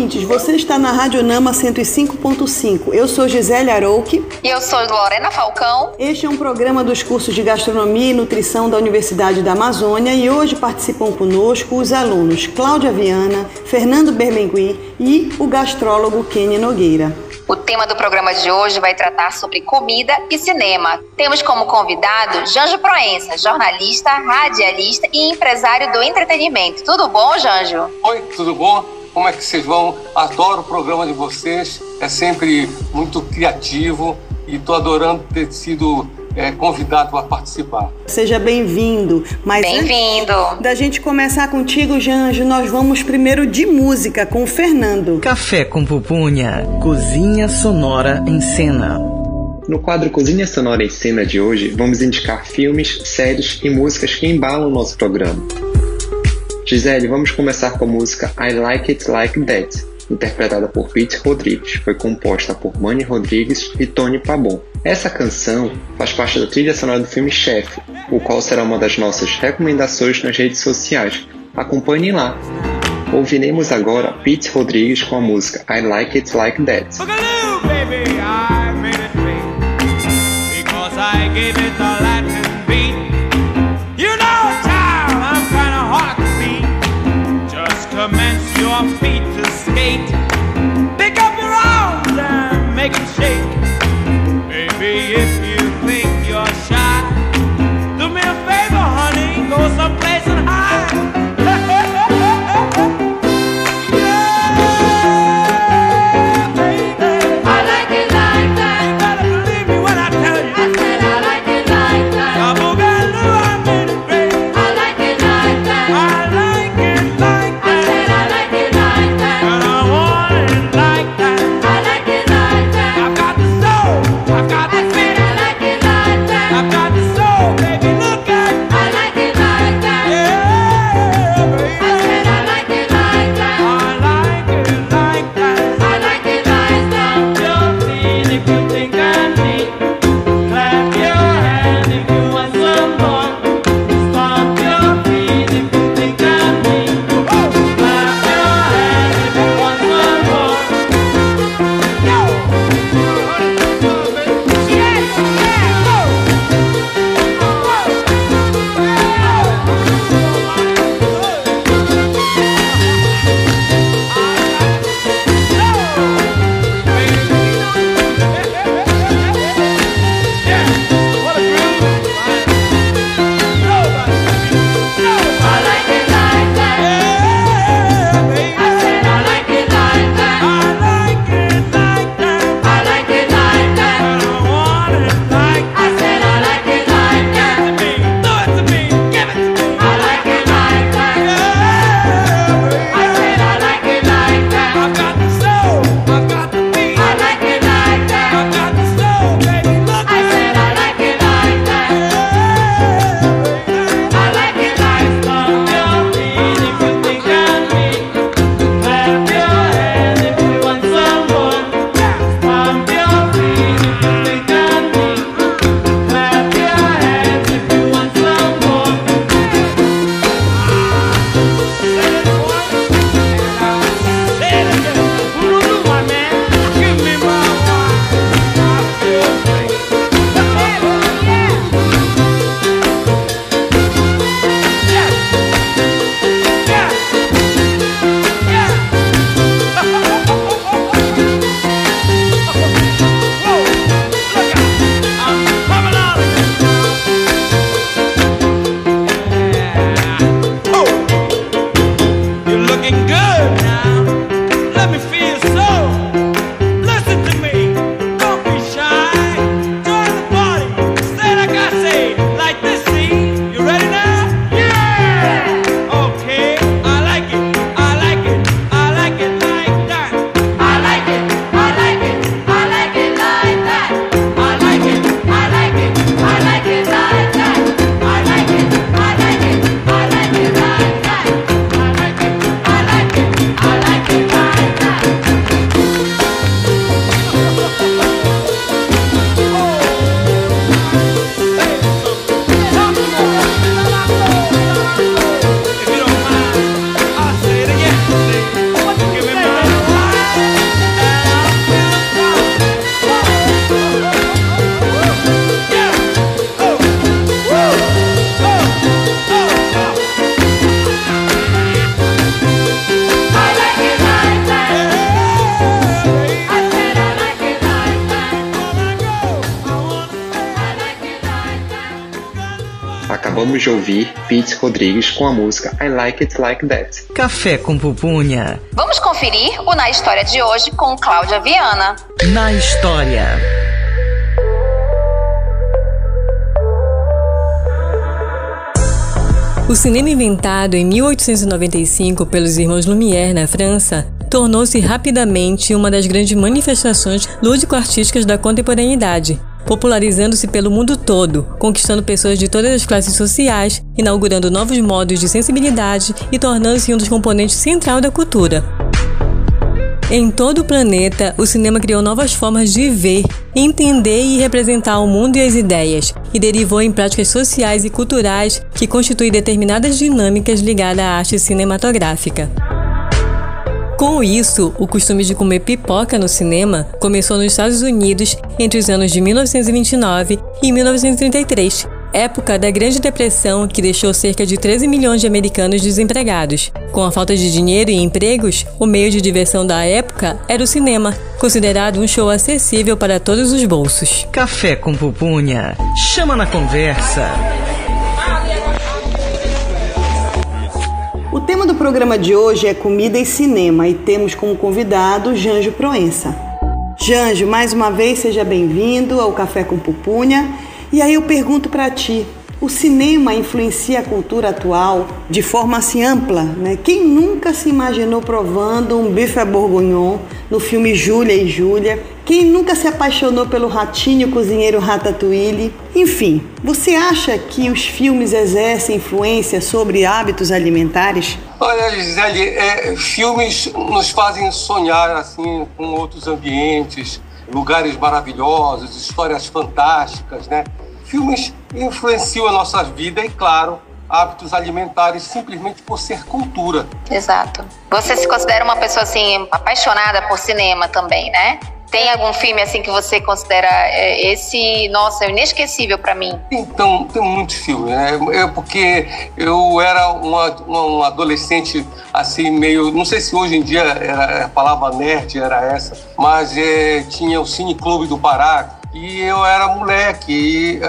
Ouvintes. Você está na Rádio Nama 105.5. Eu sou Gisele Arouque. E eu sou Lorena Falcão. Este é um programa dos cursos de Gastronomia e Nutrição da Universidade da Amazônia e hoje participam conosco os alunos Cláudia Viana, Fernando Bermengui e o gastrólogo Kenny Nogueira. O tema do programa de hoje vai tratar sobre comida e cinema. Temos como convidado Janjo Proença, jornalista, radialista e empresário do entretenimento. Tudo bom, Janjo? Oi, tudo bom? Como é que vocês vão. Adoro o programa de vocês, é sempre muito criativo e estou adorando ter sido é, convidado a participar. Seja bem-vindo. Mas bem-vindo. Da gente começar contigo, Janjo, nós vamos primeiro de música com o Fernando. Café com pupunha, cozinha sonora em cena. No quadro Cozinha Sonora em Cena de hoje, vamos indicar filmes, séries e músicas que embalam o nosso programa. Gisele, vamos começar com a música I Like It Like That, interpretada por Pete Rodrigues. Foi composta por Manny Rodrigues e Tony Pabon. Essa canção faz parte da trilha sonora do filme Chef, o qual será uma das nossas recomendações nas redes sociais. Acompanhe lá! Ouviremos agora Pete Rodrigues com a música I Like It Like That. our feet to skate. Pick up your arms and make them shake. Baby, if you think you're shy. Com a música I Like It Like That. Café com pupunha. Vamos conferir o Na História de hoje com Cláudia Viana. Na História. O cinema inventado em 1895 pelos irmãos Lumière na França tornou-se rapidamente uma das grandes manifestações lúdico-artísticas da contemporaneidade, popularizando-se pelo mundo todo, conquistando pessoas de todas as classes sociais, inaugurando novos modos de sensibilidade e tornando-se um dos componentes central da cultura. Em todo o planeta, o cinema criou novas formas de ver, entender e representar o mundo e as ideias, e derivou em práticas sociais e culturais que constituem determinadas dinâmicas ligadas à arte cinematográfica. Com isso, o costume de comer pipoca no cinema começou nos Estados Unidos entre os anos de 1929 e 1933, época da Grande Depressão que deixou cerca de 13 milhões de americanos desempregados. Com a falta de dinheiro e empregos, o meio de diversão da época era o cinema, considerado um show acessível para todos os bolsos. Café com pupunha. Chama na conversa. O tema do programa de hoje é comida e cinema e temos como convidado Janjo Proença. Janjo, mais uma vez seja bem-vindo ao Café com Pupunha. E aí eu pergunto para ti, o cinema influencia a cultura atual de forma assim ampla, né? Quem nunca se imaginou provando um bife à bourguignon no filme Júlia e Júlia? Quem nunca se apaixonou pelo ratinho cozinheiro Ratatouille? Enfim, você acha que os filmes exercem influência sobre hábitos alimentares? Olha, Gisele, é, filmes nos fazem sonhar assim com outros ambientes, lugares maravilhosos, histórias fantásticas, né? Filmes influenciam a nossa vida e, claro, hábitos alimentares simplesmente por ser cultura. Exato. Você se considera uma pessoa assim apaixonada por cinema também, né? Tem algum filme assim que você considera é, esse, nossa, inesquecível para mim? Então, tem muitos filmes, né? É porque eu era uma, uma, um adolescente assim meio, não sei se hoje em dia era, a palavra nerd era essa, mas é, tinha o Cine Clube do Pará, e eu era moleque, e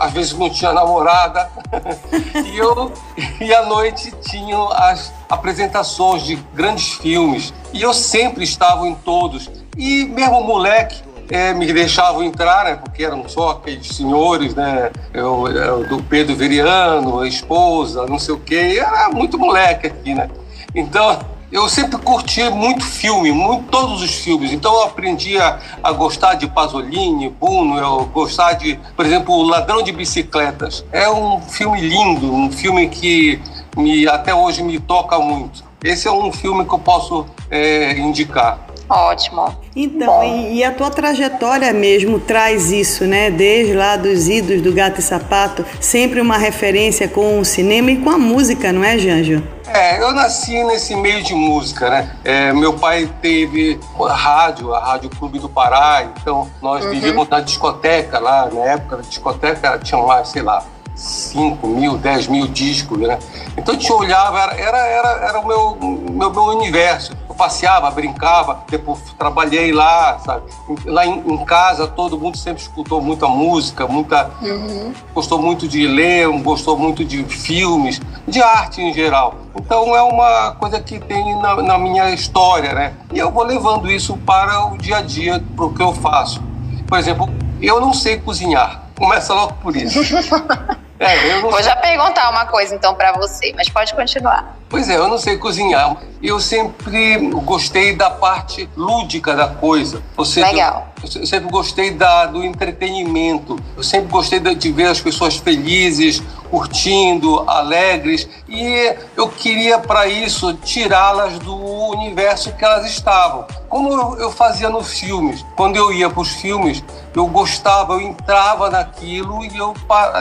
às vezes não tinha namorada, e eu e à noite tinha as apresentações de grandes filmes, e eu sempre estava em todos. E mesmo moleque, é, me deixavam entrar, né, porque eram só aqueles senhores, né, eu, eu, do Pedro Veriano, a esposa, não sei o quê, era muito moleque aqui, né. Então, eu sempre curti muito filme, muito, todos os filmes. Então eu aprendi a, a, gostar de Pasolini, Buno, eu gostar de, por exemplo, O Ladrão de Bicicletas. É um filme lindo, um filme que me, até hoje me toca muito. Esse é um filme que eu posso é, indicar. Ótimo. Então, e, e, a tua trajetória mesmo traz isso, né? Desde lá dos idos do Gato e Sapato, sempre uma referência com o cinema e com a música, não é, Janjo? É, eu nasci nesse meio de música, né? É, meu pai teve a rádio, a Rádio Clube do Pará, então nós uhum. vivíamos na discoteca lá, na época da discoteca tinha lá, sei lá, 5 mil, 10 mil discos, né? Então a gente olhava, era, era, era, era o meu, meu, meu universo. Eu passeava, brincava, depois trabalhei lá, sabe? Lá em, em casa todo mundo sempre escutou muita música, muita. Uhum. Gostou muito de ler, gostou muito de filmes, de arte em geral. Então é uma coisa que tem na, na minha história, né? E eu vou levando isso para o dia a dia, para o que eu faço. Por exemplo, eu não sei cozinhar. Começa logo por isso. É, Vou já perguntar uma coisa então para você, mas pode continuar. Pois é, eu não sei cozinhar. Eu sempre gostei da parte lúdica da coisa. Ou seja, Legal. Eu sempre gostei da, do entretenimento. Eu sempre gostei de ver as pessoas felizes, curtindo, alegres. E eu queria, para isso, tirá-las do universo que elas estavam. Como eu, eu fazia nos filmes. Quando eu ia para os filmes, eu gostava, eu entrava naquilo e eu,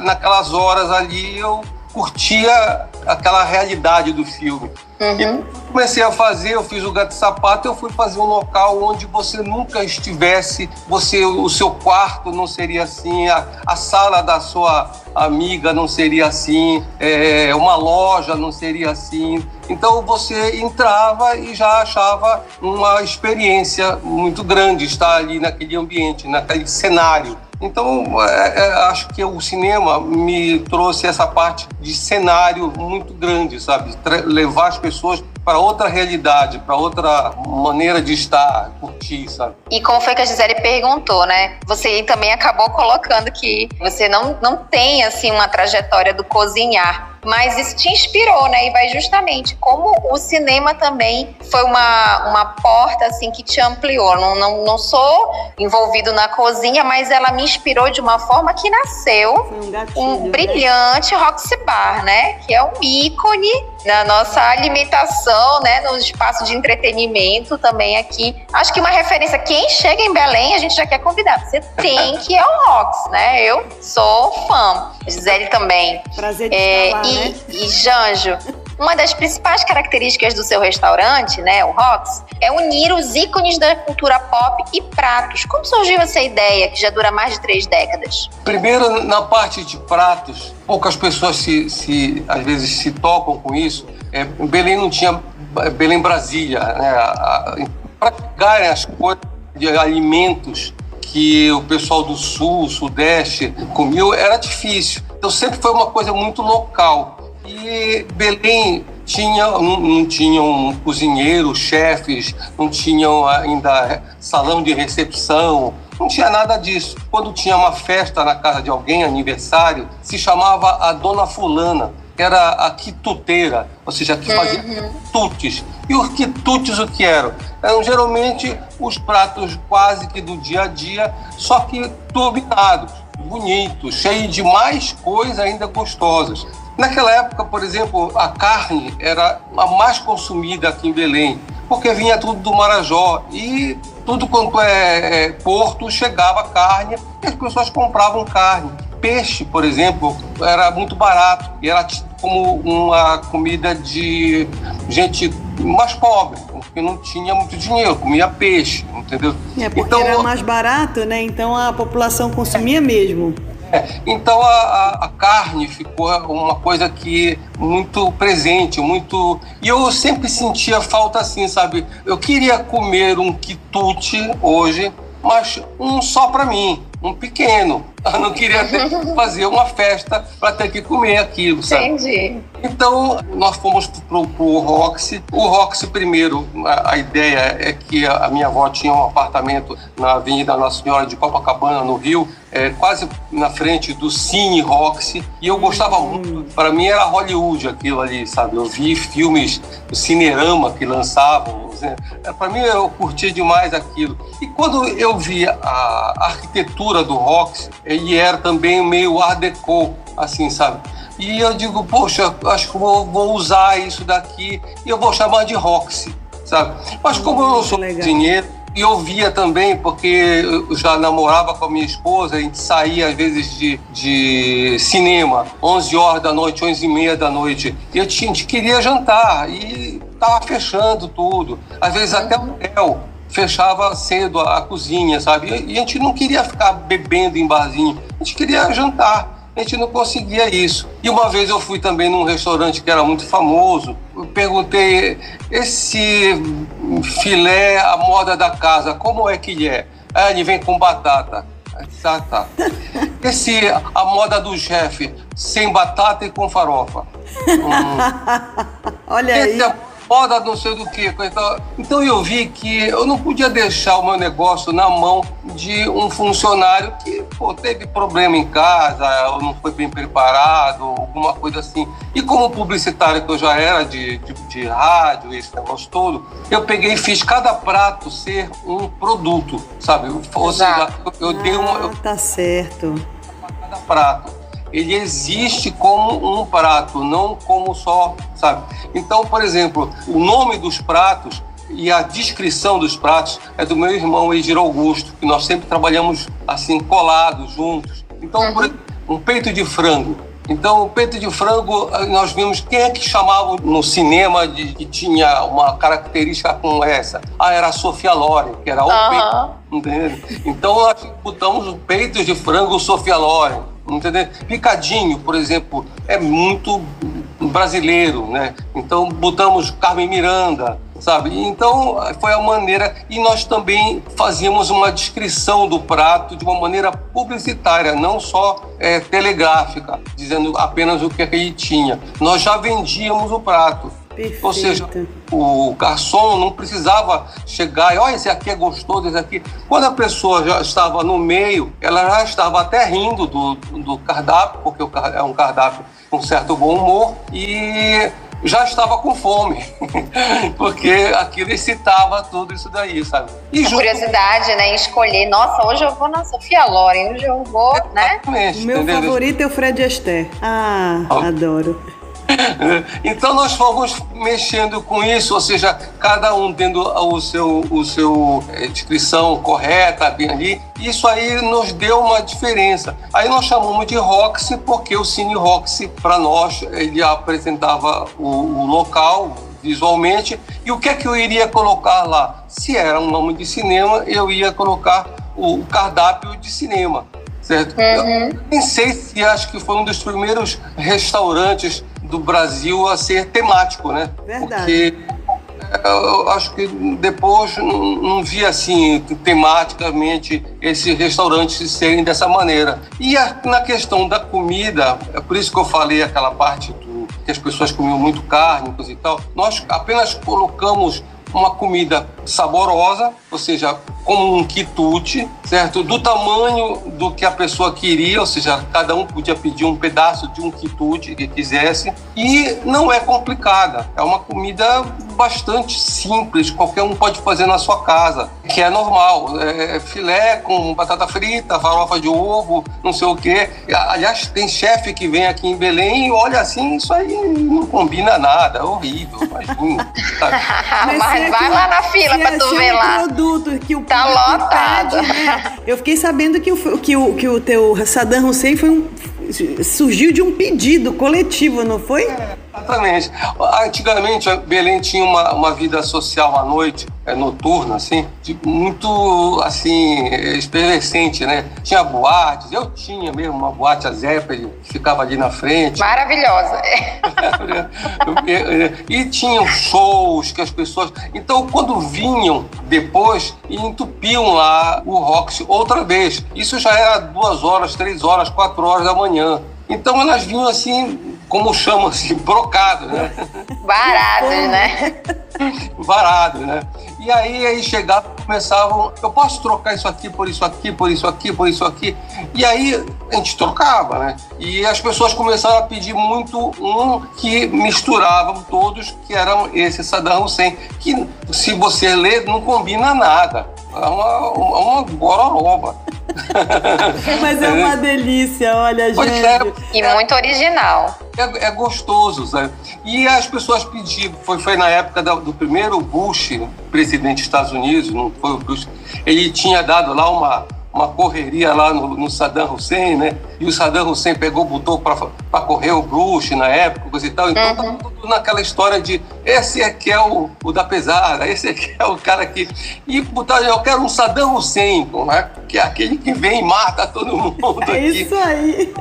naquelas horas ali, eu curtia aquela realidade do filme. Uhum. Comecei a fazer, eu fiz o Gato Sapato, eu fui fazer um local onde você nunca estivesse, você, o seu quarto não seria assim, a, a sala da sua amiga não seria assim, é, uma loja não seria assim. Então você entrava e já achava uma experiência muito grande estar ali naquele ambiente, naquele cenário. Então, é, é, acho que o cinema me trouxe essa parte de cenário muito grande, sabe? Levar as pessoas para outra realidade, para outra maneira de estar, curtir, sabe? E como foi que a Gisele perguntou, né? Você também acabou colocando que você não, não tem, assim, uma trajetória do cozinhar mas isso te inspirou, né? E vai justamente como o cinema também foi uma, uma porta assim que te ampliou. Não, não, não sou envolvido na cozinha, mas ela me inspirou de uma forma que nasceu um, gatilho, um, né? brilhante né? Roxy Bar, né? Que é um ícone na nossa alimentação, né? No espaço de entretenimento também aqui. Acho que uma referência, quem chega em Belém, a gente já quer convidar. Você tem que ir ao Rox, né? Eu sou fã. Gisele também. Prazer de é, estar lá, né? e Janjo, uma das principais características do seu restaurante, né, o Rox, é unir os ícones da cultura pop e pratos. Como surgiu essa ideia, que já dura mais de três décadas? Primeiro, na parte de pratos, poucas pessoas se, se às vezes se tocam com isso. É, Belém não tinha Belém Brasília, né? Para as coisas de alimentos que o pessoal do sul, sudeste comiam era difícil. Então sempre foi uma coisa muito local. E Belém tinha, não, não tinham cozinheiros, chefes, não tinham ainda salão de recepção, não tinha nada disso. Quando tinha uma festa na casa de alguém, aniversário, se chamava a Dona Fulana, era a quituteira, ou seja, que fazia uhum. quitutes. E os quitutes o que eram? Eram geralmente os pratos quase que do dia a dia, só que turbinados, bonitos, cheios de mais coisas ainda gostosas. Naquela época, por exemplo, a carne era a mais consumida aqui em Belém, porque vinha tudo do Marajó e tudo quanto é, é porto chegava carne e as pessoas compravam carne. Peixe, por exemplo, era muito barato e era como uma comida de gente mais pobre, porque não tinha muito dinheiro, comia peixe, entendeu? É porque então, era mais barato, né? Então a população consumia mesmo. É, então a, a, carne ficou uma coisa que muito presente, muito. E eu sempre sentia falta assim, sabe? Eu queria comer um quitute hoje, mas um só para mim um pequeno. Eu não queria fazer uma festa para ter que comer aquilo, sabe? Entendi. Então, nós fomos para o Roxy. O Roxy, primeiro, a, a, ideia é que a, a, minha avó tinha um apartamento na Avenida Nossa Senhora de Copacabana, no Rio, é, quase na frente do Cine Roxy. E eu gostava hum. muito. Para mim era Hollywood aquilo ali, sabe? Eu vi filmes do Cinerama que lançavam né? Para mim, eu curti demais aquilo. E quando eu vi a arquitetura do Rox, ele era também meio art deco, assim, sabe? E eu digo, poxa, acho que vou, vou usar isso daqui e eu vou chamar de Roxy, sabe? Mas como eu não sou cozinheiro, e eu via também, porque eu já namorava com a minha esposa, a gente saía às vezes de, de cinema, 11 horas da noite, 11 e meia da noite, e a gente queria jantar, e estava fechando tudo. Às vezes até o hotel fechava cedo a, a cozinha, sabe? E, e a gente não queria ficar bebendo em barzinho, a gente queria jantar a gente não conseguia isso. E uma vez eu fui também num restaurante que era muito famoso, eu perguntei, esse filé à moda da casa, como é que ele é? Ah, ele vem com batata. Tá, tá. Esse, a moda do chefe, sem batata e com farofa. Hum. Olha Esse aí. É moda não sei do que. Então, então eu vi que eu não podia deixar o meu negócio na mão de um funcionário que pô, teve problema em casa, ou não foi bem preparado, alguma coisa assim. E como publicitário que eu já era de, de, de rádio, esse negócio todo, eu peguei e fiz cada prato ser um produto, sabe? Ou seja, eu, eu dei uma. Eu, ah, tá certo. Cada prato ele existe como um prato, não como só, sabe? Então, por exemplo, o nome dos pratos e a descrição dos pratos é do meu irmão Edir Augusto, que nós sempre trabalhamos assim colados juntos. Então, uhum. um peito de frango. Então, o peito de frango, nós vimos quem é que chamava no cinema de que tinha uma característica como essa. Ah, era a Sofia Loren, que era o uhum. peito. Entendeu? Então, nós botamos peitos de frango Sofia Loren entendeu? Picadinho, por exemplo, é muito brasileiro, né? Então botamos Carmen Miranda, sabe? Então foi a maneira e nós também fazíamos uma descrição do prato de uma maneira publicitária, não só é, telegráfica, dizendo apenas o que ele tinha. Nós já vendíamos o prato. Perfeito. Ou seja, o garçom não precisava chegar e, olha, esse aqui é gostoso, esse aqui. Quando a pessoa já estava no meio, ela já estava até rindo do, do cardápio, porque é um cardápio com certo bom humor, e já estava com fome, porque aquilo excitava tudo isso daí, sabe? E junto... curiosidade, né, em escolher, nossa, hoje eu vou na Sofia Loren, hoje eu vou, né? O meu entendeu? favorito é o Fred Astaire. Ah, oh. adoro. Então nós fomos mexendo com isso, ou seja, cada um tendo o seu, o seu é, descrição correta bem ali. Isso aí nos deu uma diferença. Aí nós chamamos de Roxy porque o Cine Roxy para nós ele apresentava o, o local visualmente e o que é que eu iria colocar lá? Se era um nome de cinema, eu ia colocar o cardápio de cinema certo? Uhum. Eu nem sei se acho que foi um dos primeiros restaurantes do Brasil a ser temático, né? Verdade. Porque é, eu acho que depois não, não vi assim tematicamente esses restaurantes serem dessa maneira. E a, na questão da comida, é por isso que eu falei aquela parte do, que as pessoas comiam muito carne e tal. Nós apenas colocamos uma comida saborosa, ou seja, como um quitute, certo? Do tamanho do que a pessoa queria, ou seja, cada um podia pedir um pedaço de um quitute que quisesse, e não é complicada. É uma comida bastante simples, qualquer um pode fazer na sua casa, que é normal. É filé com batata frita, farofa de ovo, não sei o quê. Aliás, tem chefe que vem aqui em Belém e olha assim, isso aí não combina nada, é horrível, imagina. Mas vai lá na fila ver lá. produto que o tá lotado. Pede, né? Eu fiquei sabendo que o, que o, que o teu Saddam Hussein foi um, surgiu de um pedido coletivo, não foi? É. Exatamente. Antigamente, Belém tinha uma, uma vida social à noite, é, noturna, assim, de, muito, assim, efervescente, né? Tinha boates, eu tinha mesmo uma boate, a Zeppelin, que ficava ali na frente. Maravilhosa. e tinham shows que as pessoas... Então, quando vinham depois, entupiam lá o Roxy outra vez. Isso já era duas horas, três horas, quatro horas da manhã. Então, elas vinham, assim, como chama assim, brocado, né? Varados, né? Varados, né? E aí, aí chegavam, começavam, eu posso trocar isso aqui por isso aqui, por isso aqui, por isso aqui. E aí a gente trocava, né? E as pessoas começaram a pedir muito um que misturavam todos, que eram esse Saddam Hussein, que se você ler, não combina nada. É uma, uma, uma gororoba. Mas é uma delícia, olha, é, gente. É, e muito original. É, é, gostoso, sabe? E as pessoas pediam, foi, foi na época do, do primeiro Bush, presidente dos Estados Unidos, não foi o Bush, ele tinha dado lá uma, uma correria lá no, no, Saddam Hussein, né? E o Saddam Hussein pegou, botou para correr o Bush na época, coisa e tal. Então, uhum. tá tudo naquela história de esse é que é o, o da pesada, esse é que é o cara que. E botar, eu quero um Saddam Hussein, né? que é aquele que vem e mata todo mundo. É aqui. isso aí.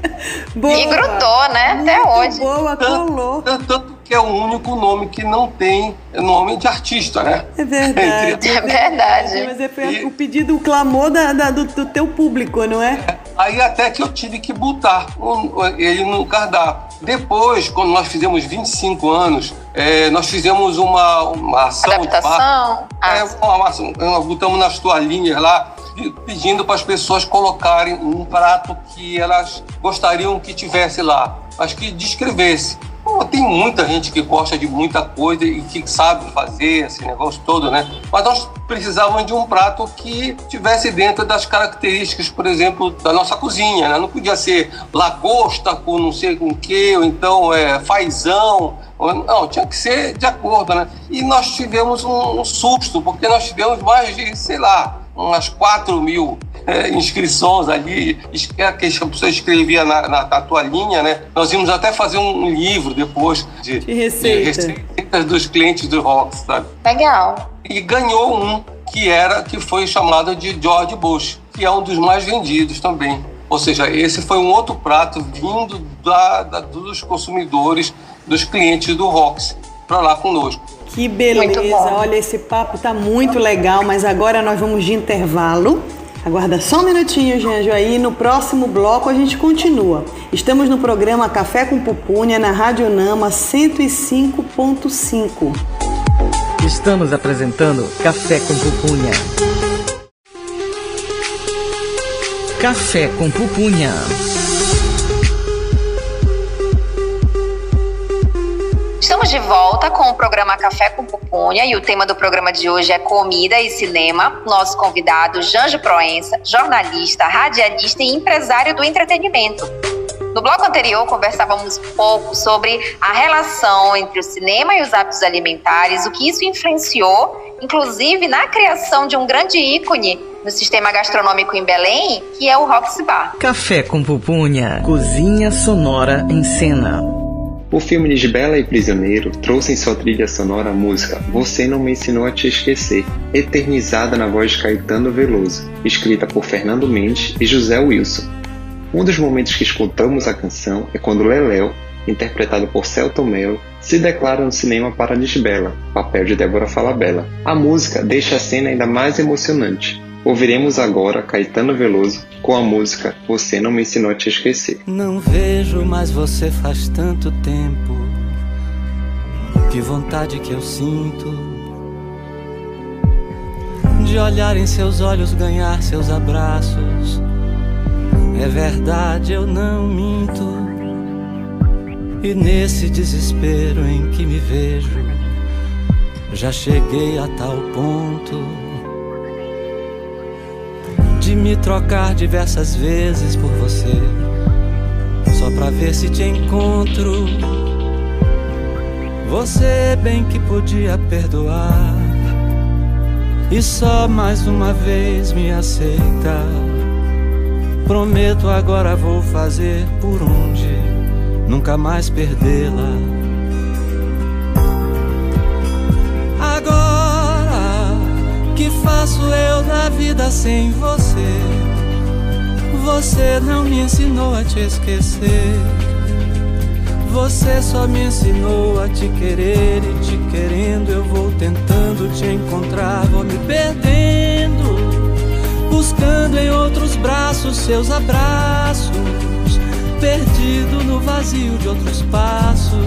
Boa. E grudou, né? Até Muito hoje. Boa, colou. Tanto, tanto que é o único nome que não tem nome de artista, né? É verdade. é verdade. Mas é, foi e... o pedido, o clamor da, da do, do, teu público, não é? é? Aí até que eu tive que botar ele no cardápio. Depois, quando nós fizemos 25 anos, é, nós fizemos uma, uma ação. Adaptação? De é, uma, uma, botamos nas toalhinhas lá, pedindo para as pessoas colocarem um prato que elas gostariam que tivesse lá, mas que descrevesse. Pô, tem muita gente que gosta de muita coisa e que sabe fazer esse negócio todo, né? Mas nós precisávamos de um prato que tivesse dentro das características, por exemplo, da nossa cozinha, né? Não podia ser lagosta com não sei com que, ou então é, fazão. Não, tinha que ser de acordo, né? E nós tivemos um, um susto, porque nós tivemos mais de, sei lá, umas 4 mil é, inscrições ali, que a pessoa escrevia na, na, na toalhinha, né? Nós íamos até fazer um livro depois de, de, receita. de receitas dos clientes do Rock, sabe? Legal. E ganhou um que era, que foi chamado de George Bush, que é um dos mais vendidos também. Ou seja, esse foi um outro prato vindo da, da dos consumidores, dos clientes do Rox, para lá conosco. Que beleza! Olha, esse papo tá muito legal, mas agora nós vamos de intervalo. Aguarda só um minutinho, Janjo, aí no próximo bloco a gente continua. Estamos no programa Café com Pupunha na Rádio Nama 105.5. Estamos apresentando Café com Pupunha. Café com Pupunha. Estamos de volta com o programa Café com Pupunha e o tema do programa de hoje é comida e cinema. Nosso convidado, Janjo Proença, jornalista, radialista e empresário do entretenimento. No bloco anterior, conversávamos um pouco sobre a relação entre o cinema e os hábitos alimentares, o que isso influenciou, inclusive na criação de um grande ícone no sistema gastronômico em Belém, que é o Roxy Bar. Café com pupunha, cozinha sonora em cena. O filme Lisbela e Prisioneiro trouxe em sua trilha sonora a música Você Não Me Ensinou a Te Esquecer, eternizada na voz de Caetano Veloso, escrita por Fernando Mendes e José Wilson. Um dos momentos que escutamos a canção é quando Leléo, interpretado por Celton Mello, se declara no cinema para Lisbela, papel de Débora Falabella. A música deixa a cena ainda mais emocionante. Ouviremos agora Caetano Veloso com a música Você Não Me Ensinou a Te Esquecer. Não vejo mais você faz tanto tempo. Que vontade que eu sinto de olhar em seus olhos, ganhar seus abraços é verdade, eu não minto. E nesse desespero em que me vejo, já cheguei a tal ponto de me trocar diversas vezes por você, só pra ver se te encontro. Você bem que podia perdoar e só mais uma vez me aceitar. Prometo agora vou fazer por onde nunca mais perdê-la. Que faço eu da vida sem você? Você não me ensinou a te esquecer. Você só me ensinou a te querer e te querendo eu vou tentando te encontrar, vou me perdendo buscando em outros braços seus abraços, perdido no vazio de outros passos,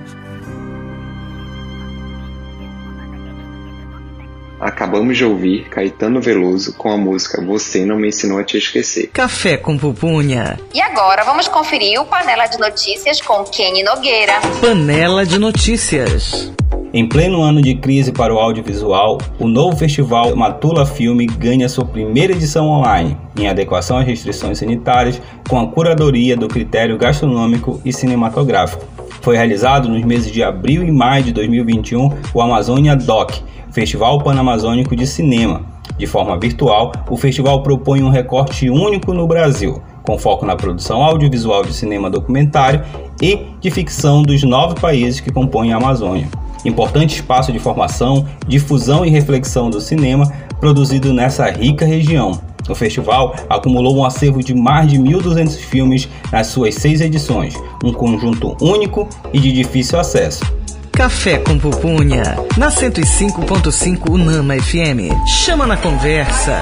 Acabamos de ouvir Caetano Veloso com a música Você Não Me Ensinou a Te Esquecer. Café com pupunha. E agora vamos conferir o Panela de Notícias com Kenny Nogueira. Panela de Notícias. Em pleno ano de crise para o audiovisual, o novo festival Matula Filme ganha sua primeira edição online, em adequação às restrições sanitárias, com a curadoria do critério gastronômico e cinematográfico. Foi realizado nos meses de abril e maio de 2021 o Amazônia Doc, Festival Panamazônico de Cinema. De forma virtual, o festival propõe um recorte único no Brasil, com foco na produção audiovisual de cinema documentário e de ficção dos nove países que compõem a Amazônia importante espaço de formação, difusão e reflexão do cinema produzido nessa rica região. O festival acumulou um acervo de mais de 1.200 filmes nas suas seis edições, um conjunto único e de difícil acesso. Café com Pupunha, na 105.5 Unama FM. Chama na conversa.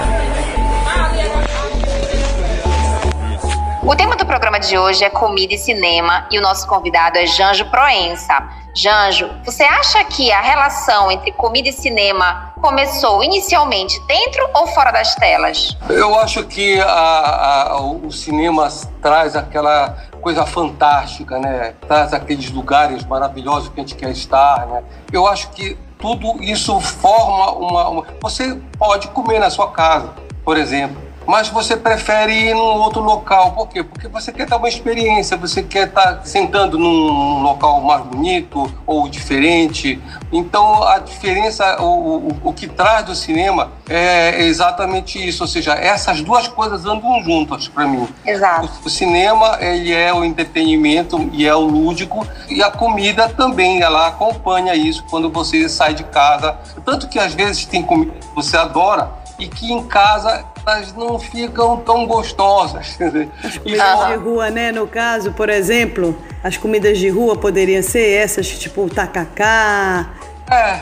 O tema do programa de hoje é comida e cinema e o nosso convidado é Janjo Proença. Janjo, você acha que a relação entre comida e cinema começou inicialmente dentro ou fora das telas? Eu acho que a, a, o cinema traz aquela coisa fantástica, né? Traz aqueles lugares maravilhosos que a gente quer estar, né? Eu acho que tudo isso forma uma, uma... Você pode comer na sua casa, por exemplo mas você prefere ir num outro local. Por quê? Porque você quer ter uma experiência, você quer estar sentando num local mais bonito ou diferente. Então, a diferença, o, o, o que traz do cinema é exatamente isso, ou seja, essas duas coisas andam juntas para mim. Exato. O, o, cinema, ele é o entretenimento e é o lúdico, e a comida também, ela acompanha isso quando você sai de casa. Tanto que às vezes tem comida que você adora e que em casa elas não ficam tão gostosas. As comidas de rua, né? No caso, por exemplo, as comidas de rua poderiam ser essas, tipo tacacá. É,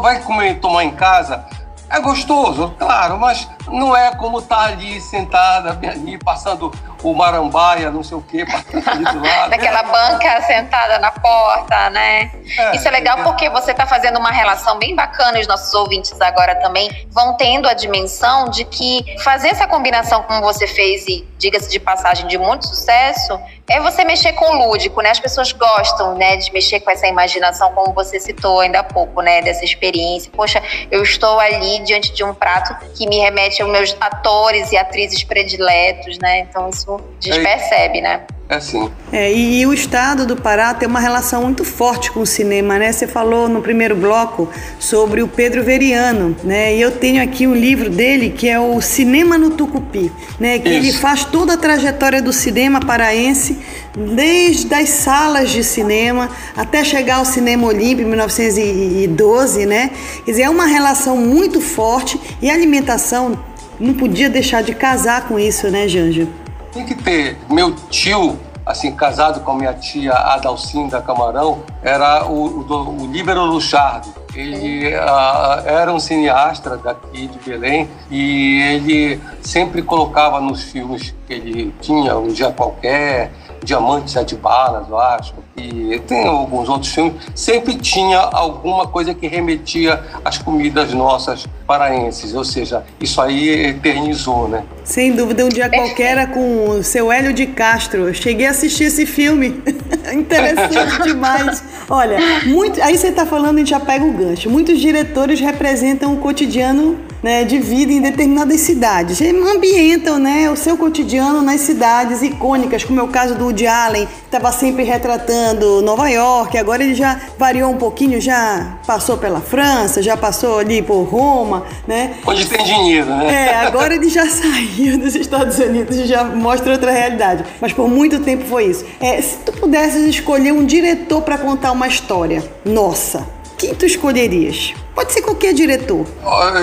vai comer, tomar em casa, é gostoso, claro, mas não é como estar tá ali sentada, ali, passando o marambaia, não sei o quê. Daquela banca sentada na porta, né? É, Isso é legal é. porque você está fazendo uma relação bem bacana, os nossos ouvintes agora também vão tendo a dimensão de que fazer essa combinação como você fez e, diga-se de passagem, de muito sucesso, é você mexer com o lúdico, né? As pessoas gostam, né, de mexer com essa imaginação, como você citou ainda há pouco, né, dessa experiência. Poxa, eu estou ali diante de um prato que me remete aos meus atores e atrizes prediletos, né? Então isso despercebe, é. né? É sim. É, e, e, o estado do Pará tem uma relação muito forte com o cinema, né? Você falou no primeiro bloco sobre o Pedro Veriano, né? E eu tenho aqui um livro dele que é o Cinema no Tucupi, né? Que Isso. ele faz toda a trajetória do cinema paraense, desde as salas de cinema até chegar ao Cinema Olímpico em 1912, né? Quer dizer, é uma relação muito forte e a alimentação não podia deixar de casar com isso, né, Janja? Tem que ter. Meu tio, assim, casado com a minha tia Adalcinda Camarão, era o, o, o Líbero Luchardo. Ele uh, era um cineasta daqui de Belém e ele sempre colocava nos filmes que ele tinha, um dia qualquer, Diamantes Sete Balas, eu acho, e tem alguns outros filmes, sempre tinha alguma coisa que remetia às comidas nossas paraenses, ou seja, isso aí eternizou, né? Sem dúvida, um dia qualquer era com o seu Hélio de Castro. Eu cheguei a assistir esse filme. Interessante demais. Olha, muito, aí você está falando, a gente já pega o gancho. Muitos diretores representam o cotidiano né, de vida em determinadas cidades. Ambientam né, o seu cotidiano nas cidades icônicas, como é o caso do Woody Allen, que estava sempre retratando Nova York, agora ele já variou um pouquinho, já passou pela França, já passou ali por Roma, né? Onde tem dinheiro, né? É, agora ele já saiu dos Estados Unidos e já mostra outra realidade. Mas por muito tempo foi isso. É, se tu pudesses escolher um diretor para contar uma história, nossa, quem tu escolherias? Pode ser qualquer diretor.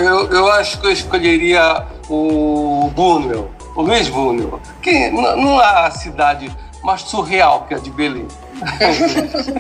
Eu, eu acho que eu escolheria o Buñuel, o Luiz Buñuel, que não é a cidade mais surreal que a de Belém.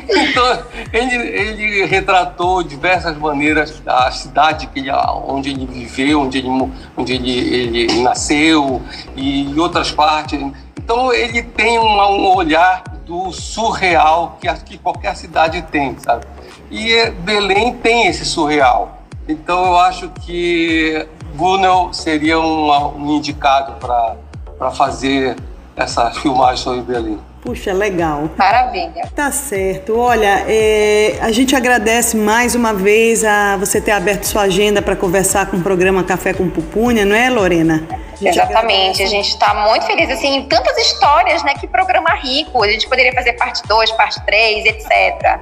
então, ele, ele retratou diversas maneiras a cidade que ele, onde ele viveu, onde ele, onde ele, ele nasceu e outras partes. Então, ele tem um, um olhar do surreal que, que qualquer cidade tem, sabe? E Belém tem esse surreal. Então eu acho que Gunel seria um indicado para fazer essa filmagem sobre Belém. Puxa, legal. Maravilha. Tá certo. Olha, é, a gente agradece mais uma vez a você ter aberto sua agenda para conversar com o programa Café com Pupunha, não é, Lorena? Exatamente, a gente está muito feliz, assim, tantas histórias, né, que programa rico, a gente poderia fazer parte 2, parte 3, etc.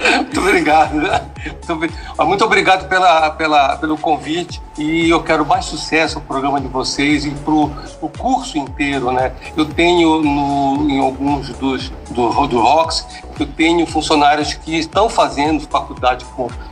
muito obrigado, muito obrigado pela, pela, pelo convite e eu quero mais sucesso no programa de vocês e para o curso inteiro, né, eu tenho no, em alguns dos do, do Rocks, eu tenho funcionários que estão fazendo faculdade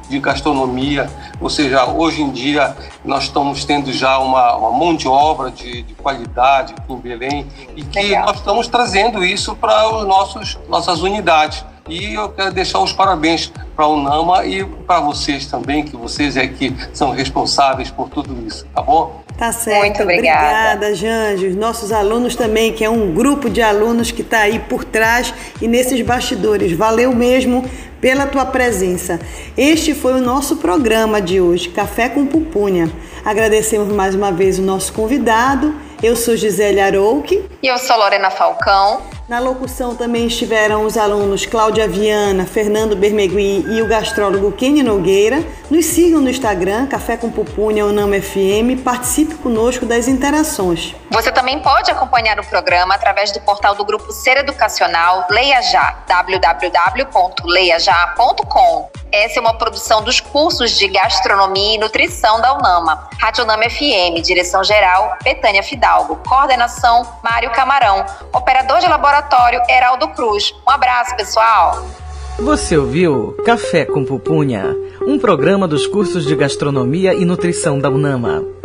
de gastronomia, ou seja, hoje em dia nós estamos tendo já uma, uma mão de obra de, de, qualidade aqui em Belém e que Legal. nós estamos trazendo isso para os nossos nossas unidades. E eu quero deixar os parabéns para a UNAMA e para vocês também, que vocês é que são responsáveis por tudo isso, tá bom? Tá certo. Muito obrigada. Obrigada, Janjo. Os nossos alunos também, que é um grupo de alunos que está aí por trás e nesses bastidores. Valeu mesmo pela tua presença. Este foi o nosso programa de hoje, Café com Pupunha. Agradecemos mais uma vez o nosso convidado. Eu sou Gisele Arouque. E eu sou Lorena Falcão. Na locução também estiveram os alunos Cláudia Viana, Fernando Bermegui e o gastrólogo Kenny Nogueira. Nos sigam no Instagram, Café com Pupunha Unama FM, participe conosco das interações. Você também pode acompanhar o programa através do portal do Grupo Ser Educacional Leia Já, www.leiajá.com. Essa é uma produção dos cursos de Gastronomia e Nutrição da UNAMA. Rádio UNAMA FM, direção-geral, Betânia Fidalgo. Coordenação, Mário Camarão. Operador de laboratório, Heraldo Cruz. Um abraço, pessoal! Você ouviu Café com Pupunha, um programa dos cursos de Gastronomia e Nutrição da UNAMA.